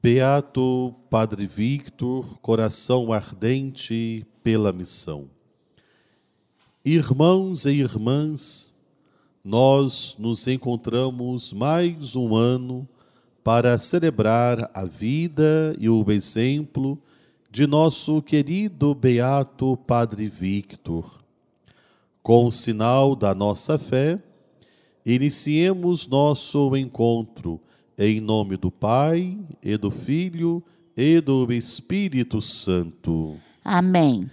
Beato Padre Victor, coração ardente pela missão. Irmãos e irmãs, nós nos encontramos mais um ano para celebrar a vida e o exemplo de nosso querido Beato Padre Victor. Com o sinal da nossa fé, iniciemos nosso encontro em nome do Pai, e do Filho, e do Espírito Santo. Amém.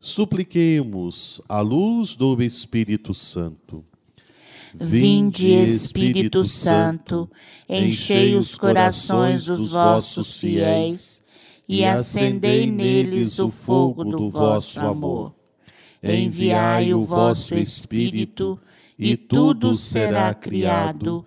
Supliquemos a luz do Espírito Santo. Vinde, Espírito Santo, enchei os corações dos vossos fiéis e acendei neles o fogo do vosso amor. Enviai o vosso Espírito, e tudo será criado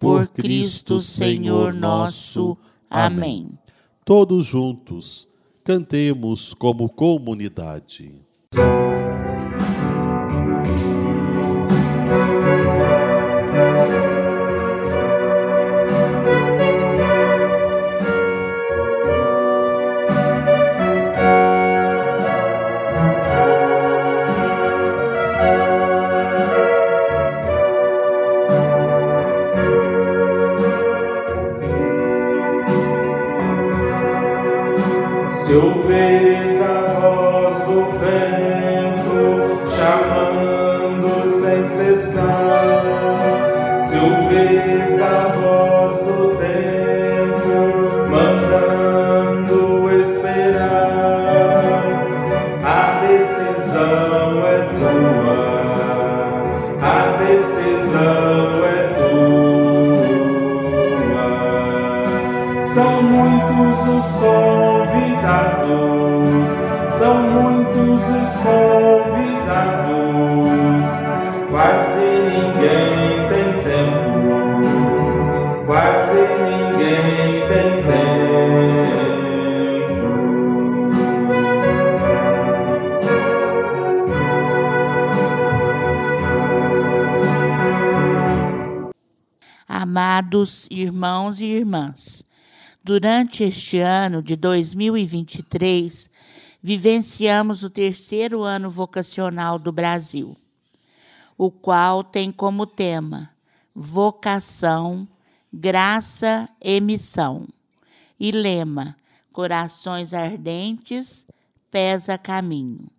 por Cristo Senhor nosso. Amém. Todos juntos, cantemos como comunidade. Amados irmãos e irmãs, durante este ano de 2023, vivenciamos o terceiro ano vocacional do Brasil, o qual tem como tema vocação, graça e missão, e lema corações ardentes, pés a caminho.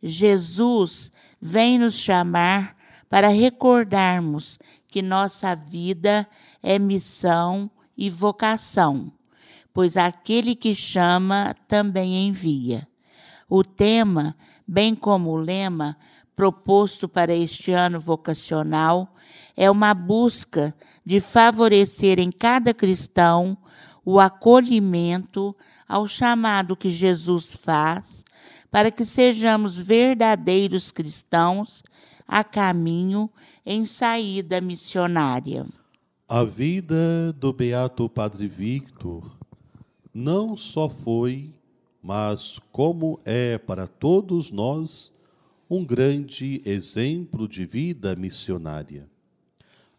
Jesus vem nos chamar para recordarmos que nossa vida é missão e vocação, pois aquele que chama também envia. O tema, bem como o lema proposto para este ano vocacional, é uma busca de favorecer em cada cristão o acolhimento ao chamado que Jesus faz, para que sejamos verdadeiros cristãos a caminho em saída missionária. A vida do Beato Padre Victor não só foi, mas como é para todos nós, um grande exemplo de vida missionária.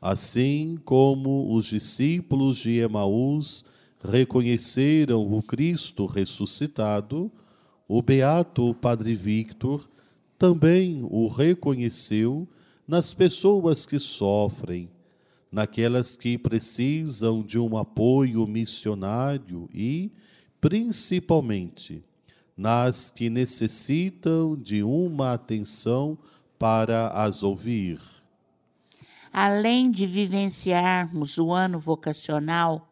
Assim como os discípulos de Emaús reconheceram o Cristo ressuscitado, o Beato Padre Victor também o reconheceu nas pessoas que sofrem, naquelas que precisam de um apoio missionário e, principalmente, nas que necessitam de uma atenção para as ouvir. Além de vivenciarmos o ano vocacional,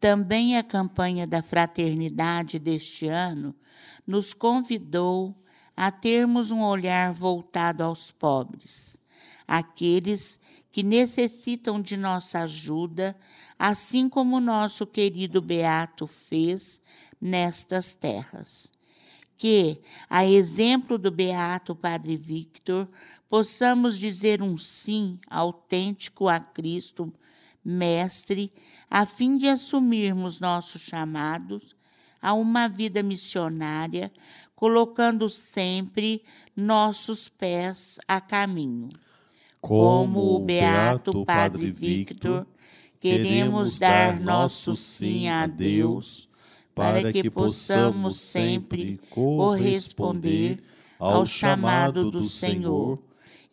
também a campanha da fraternidade deste ano nos convidou a termos um olhar voltado aos pobres aqueles que necessitam de nossa ajuda, assim como nosso querido Beato fez nestas terras. Que, a exemplo do beato Padre Victor, possamos dizer um sim autêntico a Cristo, Mestre, a fim de assumirmos nossos chamados a uma vida missionária, colocando sempre nossos pés a caminho. Como o beato Padre Victor, queremos dar nosso sim a Deus, para que possamos sempre corresponder ao chamado do Senhor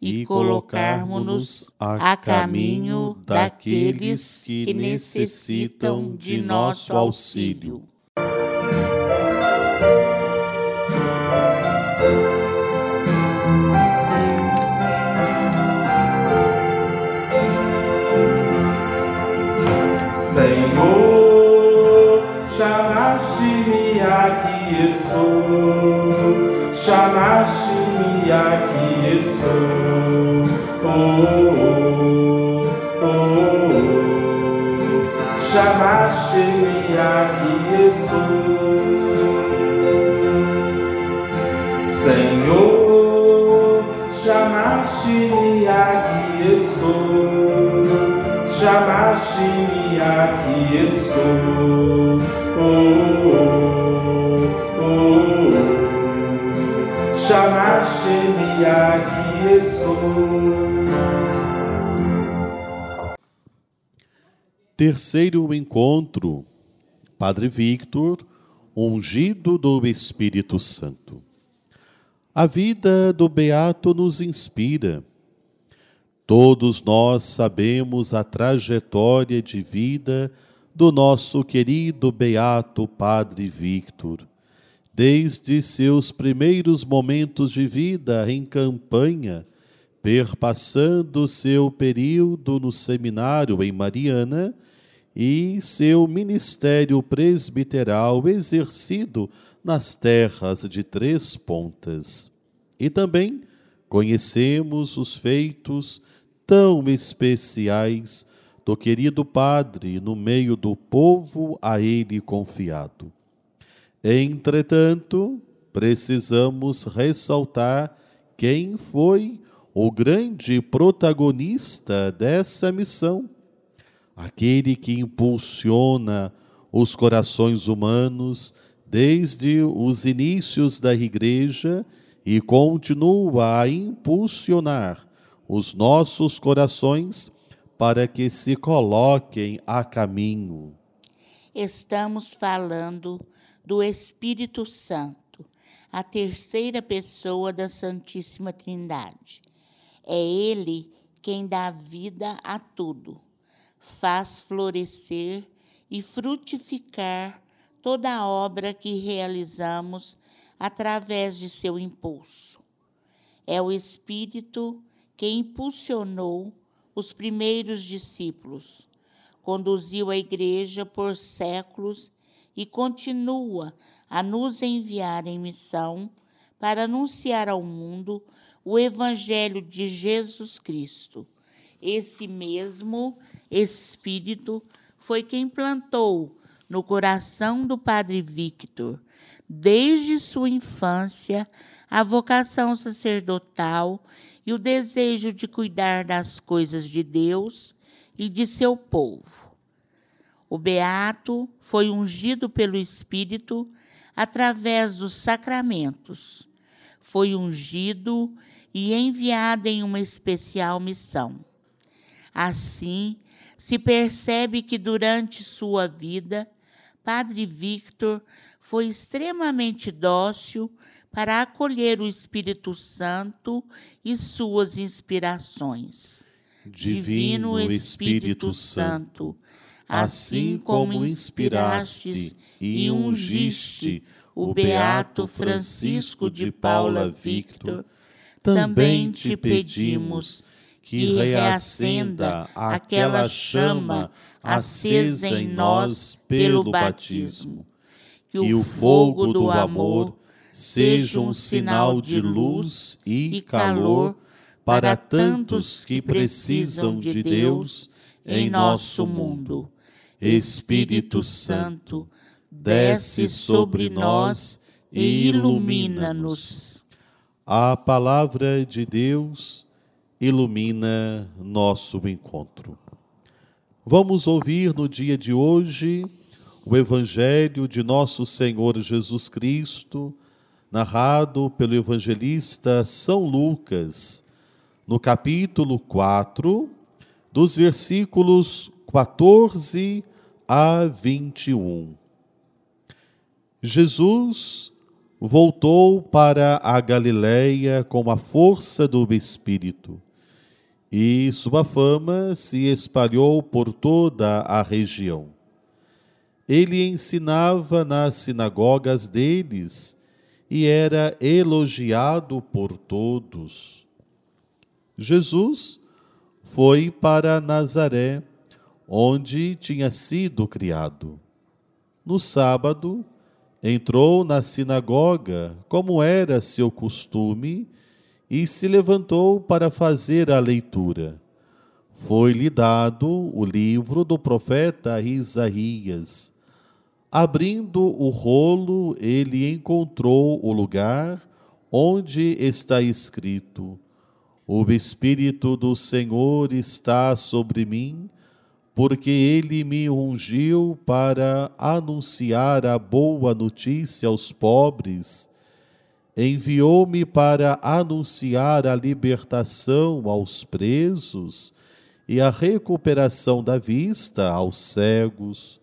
e colocarmos-nos a caminho daqueles que necessitam de nosso auxílio. Aqui estou, chamaste-me aqui estou. Oh, oh, oh, oh. chamaste-me aqui estou. Senhor, chamaste-me aqui estou chamaste-me, aqui estou. Oh, oh, aqui estou. Terceiro encontro, Padre Victor, ungido do Espírito Santo. A vida do Beato nos inspira Todos nós sabemos a trajetória de vida do nosso querido beato Padre Victor. Desde seus primeiros momentos de vida em campanha, perpassando seu período no seminário em Mariana e seu ministério presbiteral exercido nas terras de Três Pontas. E também conhecemos os feitos tão especiais do querido Padre no meio do povo a ele confiado. Entretanto, precisamos ressaltar quem foi o grande protagonista dessa missão, aquele que impulsiona os corações humanos desde os inícios da Igreja e continua a impulsionar os nossos corações para que se coloquem a caminho. Estamos falando do Espírito Santo, a terceira pessoa da Santíssima Trindade. É Ele quem dá vida a tudo, faz florescer e frutificar toda a obra que realizamos através de seu impulso. É o Espírito que impulsionou os primeiros discípulos, conduziu a Igreja por séculos e continua a nos enviar em missão para anunciar ao mundo o Evangelho de Jesus Cristo. Esse mesmo Espírito foi quem plantou no coração do Padre Victor, desde sua infância, a vocação sacerdotal e o desejo de cuidar das coisas de Deus e de seu povo. O beato foi ungido pelo Espírito através dos sacramentos. Foi ungido e enviado em uma especial missão. Assim, se percebe que durante sua vida, Padre Victor foi extremamente dócil para acolher o Espírito Santo e suas inspirações. Divino Espírito Santo, assim como inspiraste e ungiste o beato Francisco de Paula Victor, também te pedimos que reacenda aquela chama acesa em nós pelo batismo, que o fogo do amor seja um sinal de luz e calor para tantos que precisam de Deus em nosso mundo. Espírito Santo, desce sobre nós e ilumina-nos. A palavra de Deus ilumina nosso encontro. Vamos ouvir no dia de hoje o Evangelho de nosso Senhor Jesus Cristo, narrado pelo evangelista São Lucas, no capítulo 4, dos versículos 14 a 21. Jesus voltou para a Galiléia com a força do Espírito, e sua fama se espalhou por toda a região. Ele ensinava nas sinagogas deles e era elogiado por todos. Jesus foi para Nazaré, onde tinha sido criado. No sábado, entrou na sinagoga, como era seu costume, e se levantou para fazer a leitura. Foi-lhe dado o livro do profeta Isaías. Abrindo o rolo, ele encontrou o lugar onde está escrito: o Espírito do Senhor está sobre mim, porque ele me ungiu para anunciar a boa notícia aos pobres. Enviou-me para anunciar a libertação aos presos e a recuperação da vista aos cegos,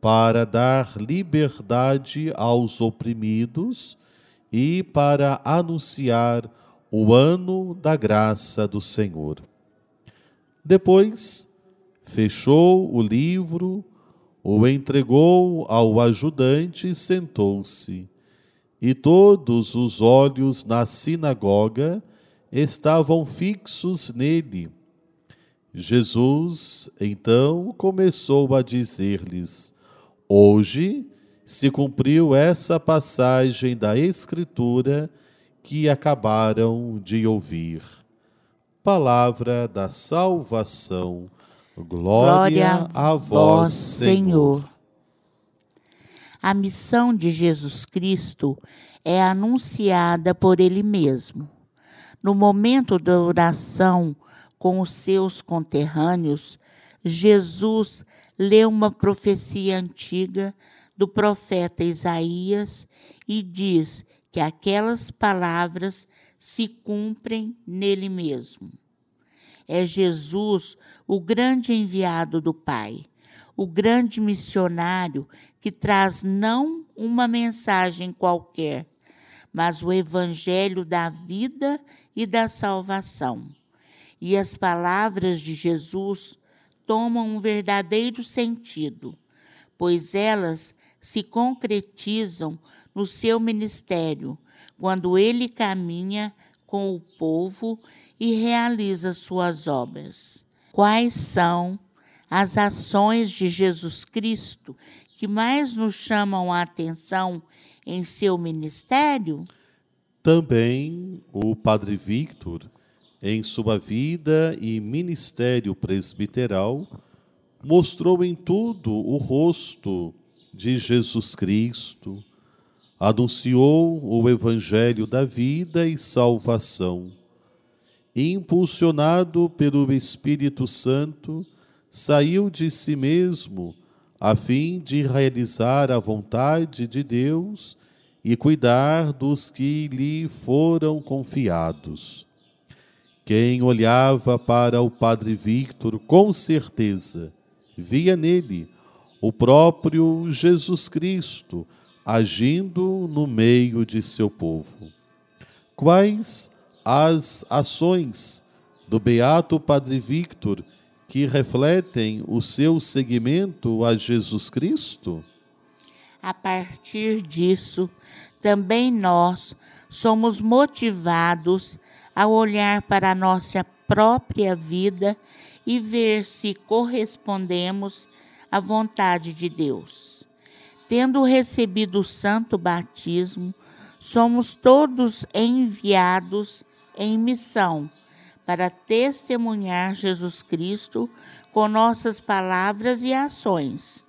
para dar liberdade aos oprimidos e para anunciar o ano da graça do Senhor. Depois, fechou o livro, o entregou ao ajudante e sentou-se. E todos os olhos na sinagoga estavam fixos nele. Jesus, então, começou a dizer-lhes: Hoje se cumpriu essa passagem da Escritura que acabaram de ouvir. Palavra da salvação. Glória, Glória a vós, Senhor. A missão de Jesus Cristo é anunciada por Ele mesmo. No momento da oração com os seus conterrâneos, Jesus lê uma profecia antiga do profeta Isaías e diz que aquelas palavras se cumprem nele mesmo. É Jesus o grande enviado do Pai, o grande missionário que traz não uma mensagem qualquer, mas o evangelho da vida e da salvação. E as palavras de Jesus tomam um verdadeiro sentido, pois elas se concretizam no seu ministério, quando ele caminha com o povo e realiza suas obras. Quais são as ações de Jesus Cristo que mais nos chamam a atenção em seu ministério? Também o Padre Victor, em sua vida e ministério presbiteral, mostrou em tudo o rosto de Jesus Cristo anunciou o evangelho da vida e salvação. Impulsionado pelo Espírito Santo, saiu de si mesmo a fim de realizar a vontade de Deus e cuidar dos que lhe foram confiados. Quem olhava para o Padre Victor com certeza via nele o próprio Jesus Cristo, agindo no meio de seu povo. Quais as ações do Beato Padre Victor que refletem o seu seguimento a Jesus Cristo? A partir disso, também nós somos motivados a olhar para a nossa própria vida e ver se correspondemos à vontade de Deus. Tendo recebido o santo batismo, somos todos enviados em missão para testemunhar Jesus Cristo com nossas palavras e ações.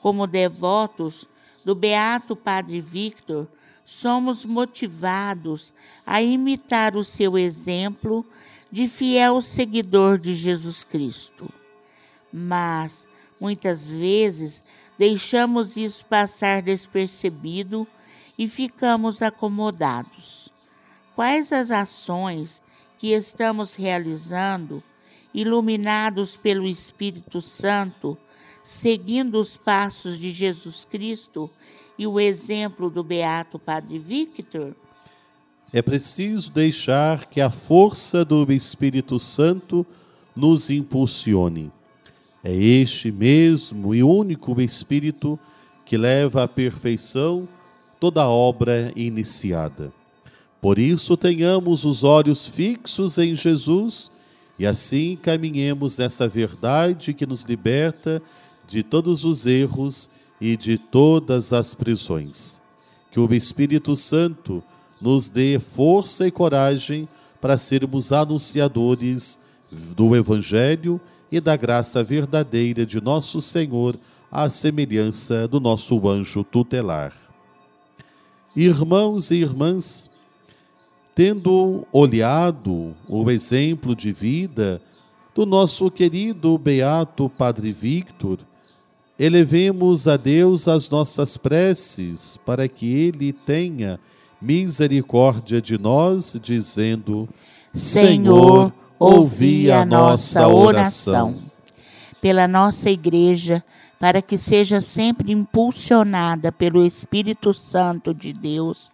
Como devotos, do Beato Padre Victor, somos motivados a imitar o seu exemplo de fiel seguidor de Jesus Cristo. Mas, muitas vezes, deixamos isso passar despercebido e ficamos acomodados. Quais as ações que estamos realizando, iluminados pelo Espírito Santo, seguindo os passos de Jesus Cristo e o exemplo do Beato Padre Victor? É preciso deixar que a força do Espírito Santo nos impulsione. É este mesmo e único Espírito que leva à perfeição toda a obra iniciada. Por isso, tenhamos os olhos fixos em Jesus e assim caminhemos nessa verdade que nos liberta de todos os erros e de todas as prisões. Que o Espírito Santo nos dê força e coragem para sermos anunciadores do Evangelho e da graça verdadeira de nosso Senhor, à semelhança do nosso anjo tutelar. Irmãos e irmãs, tendo olhado o exemplo de vida do nosso querido Beato Padre Victor, elevemos a Deus as nossas preces para que Ele tenha misericórdia de nós, dizendo: Senhor, ouvi a nossa oração. Pela nossa Igreja, para que seja sempre impulsionada pelo Espírito Santo de Deus,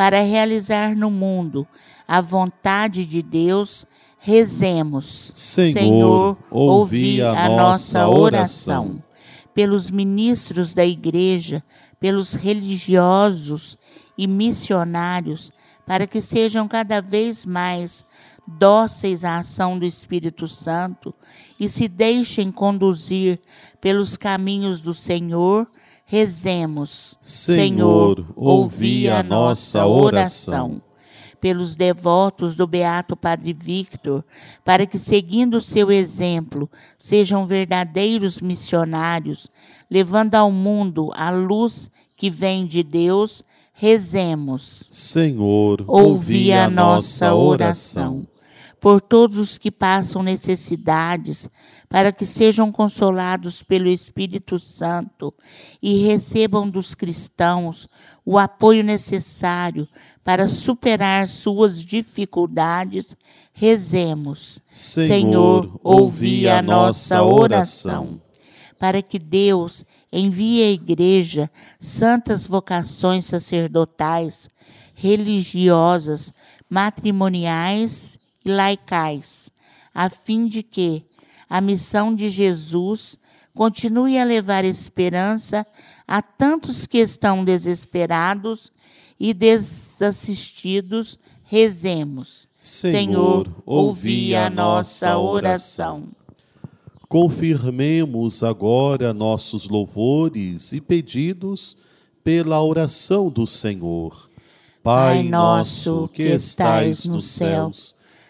para realizar no mundo a vontade de Deus, rezemos. Senhor, Senhor ouvi a nossa oração pelos ministros da Igreja, pelos religiosos e missionários, para que sejam cada vez mais dóceis à ação do Espírito Santo e se deixem conduzir pelos caminhos do Senhor, rezemos. Senhor, ouvi a nossa oração pelos devotos do Beato Padre Victor, para que, seguindo o seu exemplo, sejam verdadeiros missionários, levando ao mundo a luz que vem de Deus, rezemos. Senhor, ouvi a nossa oração. Por todos os que passam necessidades, para que sejam consolados pelo Espírito Santo e recebam dos cristãos o apoio necessário para superar suas dificuldades, rezemos. Senhor, Senhor ouvi a nossa oração. Para que Deus envie à Igreja santas vocações sacerdotais, religiosas, matrimoniais e laicais, a fim de que a missão de Jesus continue a levar esperança a tantos que estão desesperados e desassistidos, rezemos. Senhor, Senhor ouvi a nossa oração. Confirmemos agora nossos louvores e pedidos pela oração do Senhor. Pai nosso que estais nos céus,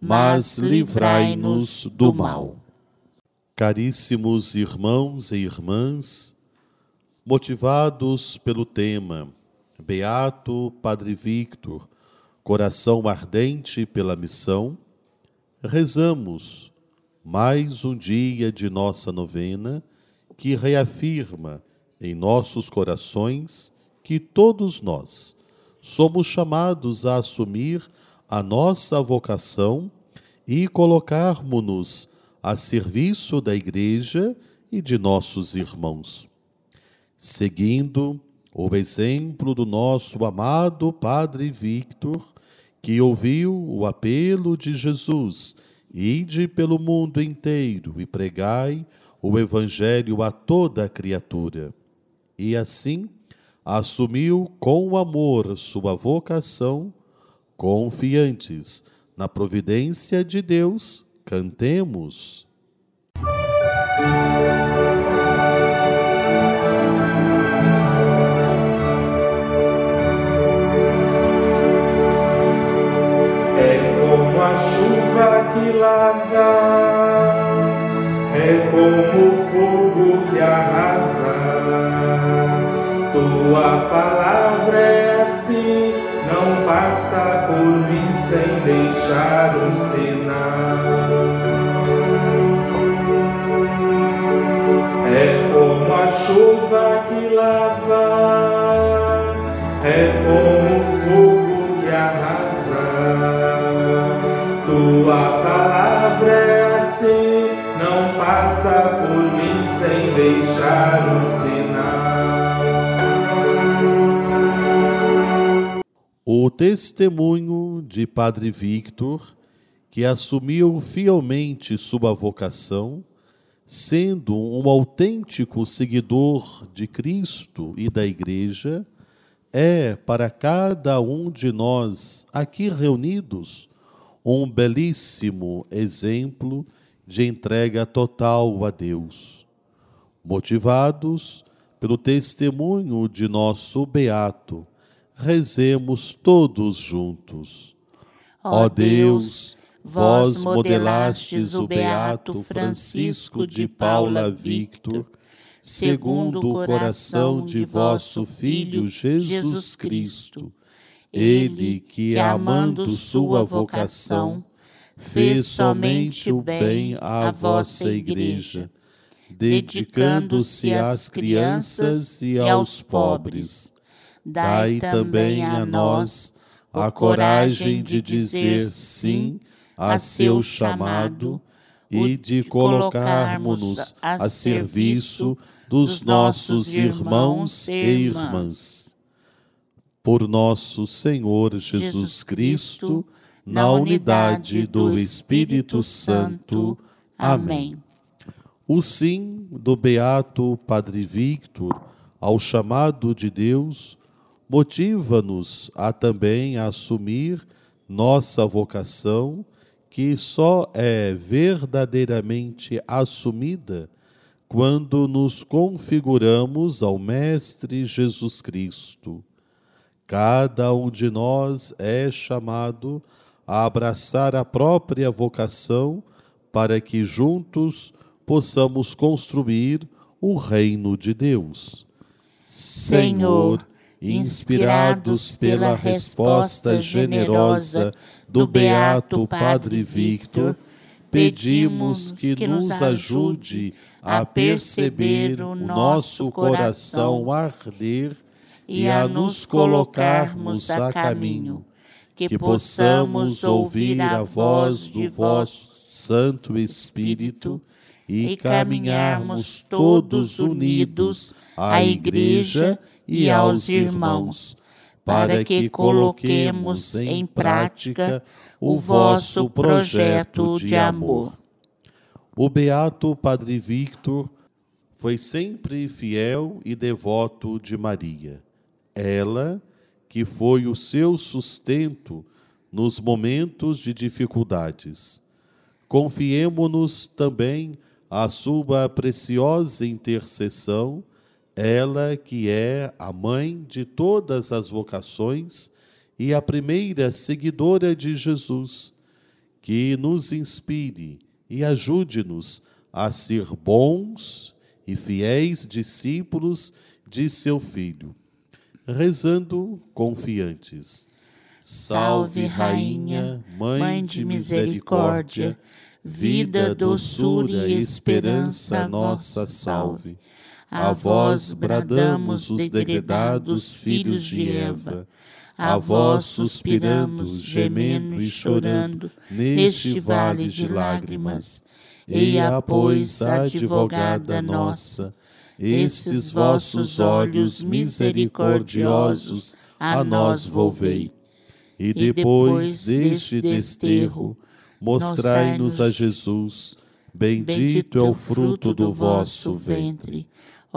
mas livrai-nos do mal. Caríssimos irmãos e irmãs, motivados pelo tema Beato Padre Victor, coração ardente pela missão, rezamos mais um dia de nossa novena que reafirma em nossos corações que todos nós somos chamados a assumir a nossa vocação e colocarmos-nos a serviço da Igreja e de nossos irmãos. Seguindo o exemplo do nosso amado Padre Victor, que ouviu o apelo de Jesus: Ide pelo mundo inteiro e pregai o Evangelho a toda criatura. E assim, assumiu com amor sua vocação, confiantes na providência de Deus, cantemos. É como a chuva que lava, é como o fogo que arrasa. Tua palavra é assim, não passa por mim sem deixar um sinal. É como a chuva que lava, é como o fogo que arrasa. Tua palavra é assim, não passa por mim sem deixar um sinal. Testemunho de Padre Victor, que assumiu fielmente sua vocação, sendo um autêntico seguidor de Cristo e da Igreja, é para cada um de nós aqui reunidos um belíssimo exemplo de entrega total a Deus. Motivados pelo testemunho de nosso beato, rezemos todos juntos. Ó Deus, vós modelastes o beato Francisco de Paula Victor, segundo o coração de vosso Filho Jesus Cristo. Ele que, amando sua vocação, fez somente o bem à vossa Igreja, dedicando-se às crianças e aos pobres. Dai também a nós a coragem de dizer sim a seu chamado e de colocarmos-nos a serviço dos nossos irmãos e irmãs. Por nosso Senhor Jesus Cristo, na unidade do Espírito Santo. Amém. O sim do beato Padre Victor ao chamado de Deus motiva-nos a também assumir nossa vocação, que só é verdadeiramente assumida quando nos configuramos ao Mestre Jesus Cristo. Cada um de nós é chamado a abraçar a própria vocação para que juntos possamos construir o reino de Deus. Senhor, inspirados pela resposta generosa do beato Padre Victor, pedimos que nos ajude a perceber o nosso coração arder e a nos colocarmos a caminho, que possamos ouvir a voz do vosso Santo Espírito e caminharmos todos unidos à Igreja e aos irmãos, para que coloquemos em prática o vosso projeto de amor. O beato Padre Victor foi sempre fiel e devoto de Maria. Ela, que foi o seu sustento nos momentos de dificuldades. Confiemo-nos também à sua preciosa intercessão ela que é a mãe de todas as vocações e a primeira seguidora de Jesus, que nos inspire e ajude-nos a ser bons e fiéis discípulos de seu Filho, rezando confiantes. Salve, Rainha, Mãe de misericórdia, vida, doçura e esperança, nossa salve. A vós bradamos os degredados filhos de Eva. A vós suspiramos, gemendo e chorando, neste vale de lágrimas. Eia, pois, advogada nossa, estes vossos olhos misericordiosos a nós volvei. E depois deste desterro, mostrai-nos a Jesus. Bendito é o fruto do vosso ventre.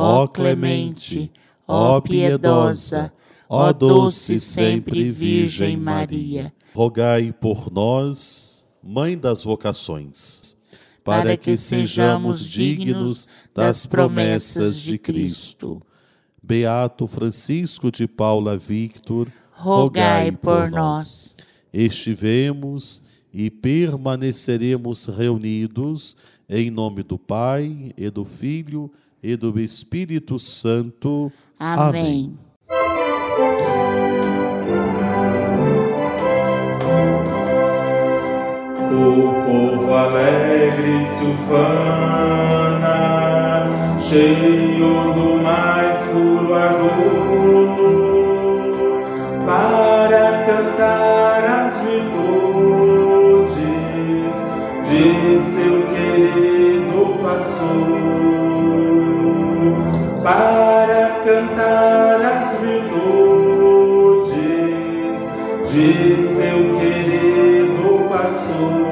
Ó clemente, ó piedosa, ó doce sempre Virgem Maria, rogai por nós, Mãe das vocações, para que sejamos dignos das promessas de Cristo. Beato Francisco de Paula Victor, rogai por nós. Estivemos e permaneceremos reunidos em nome do Pai e do Filho e do Espírito Santo. Amém. O povo alegre se ufana, cheio do mais puro ardor, para cantar as virtudes de seu querido pastor, para cantar as virtudes de seu querido pastor.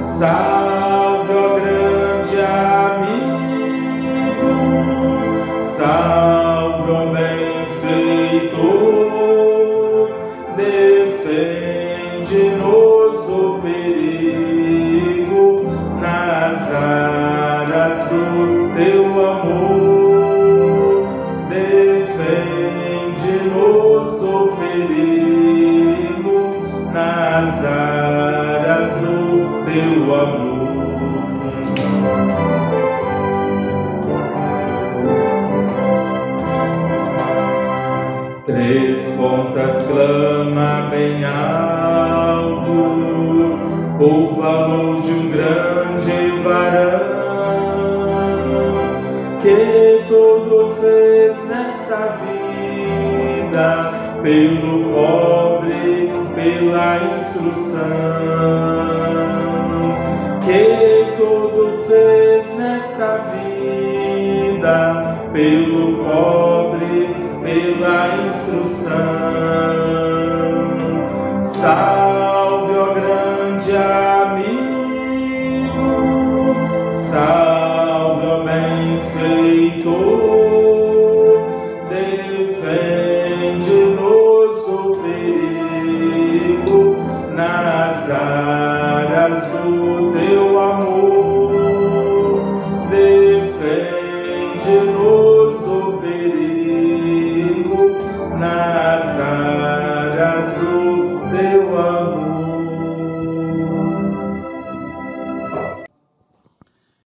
Salve, ó grande amigo, salve, pela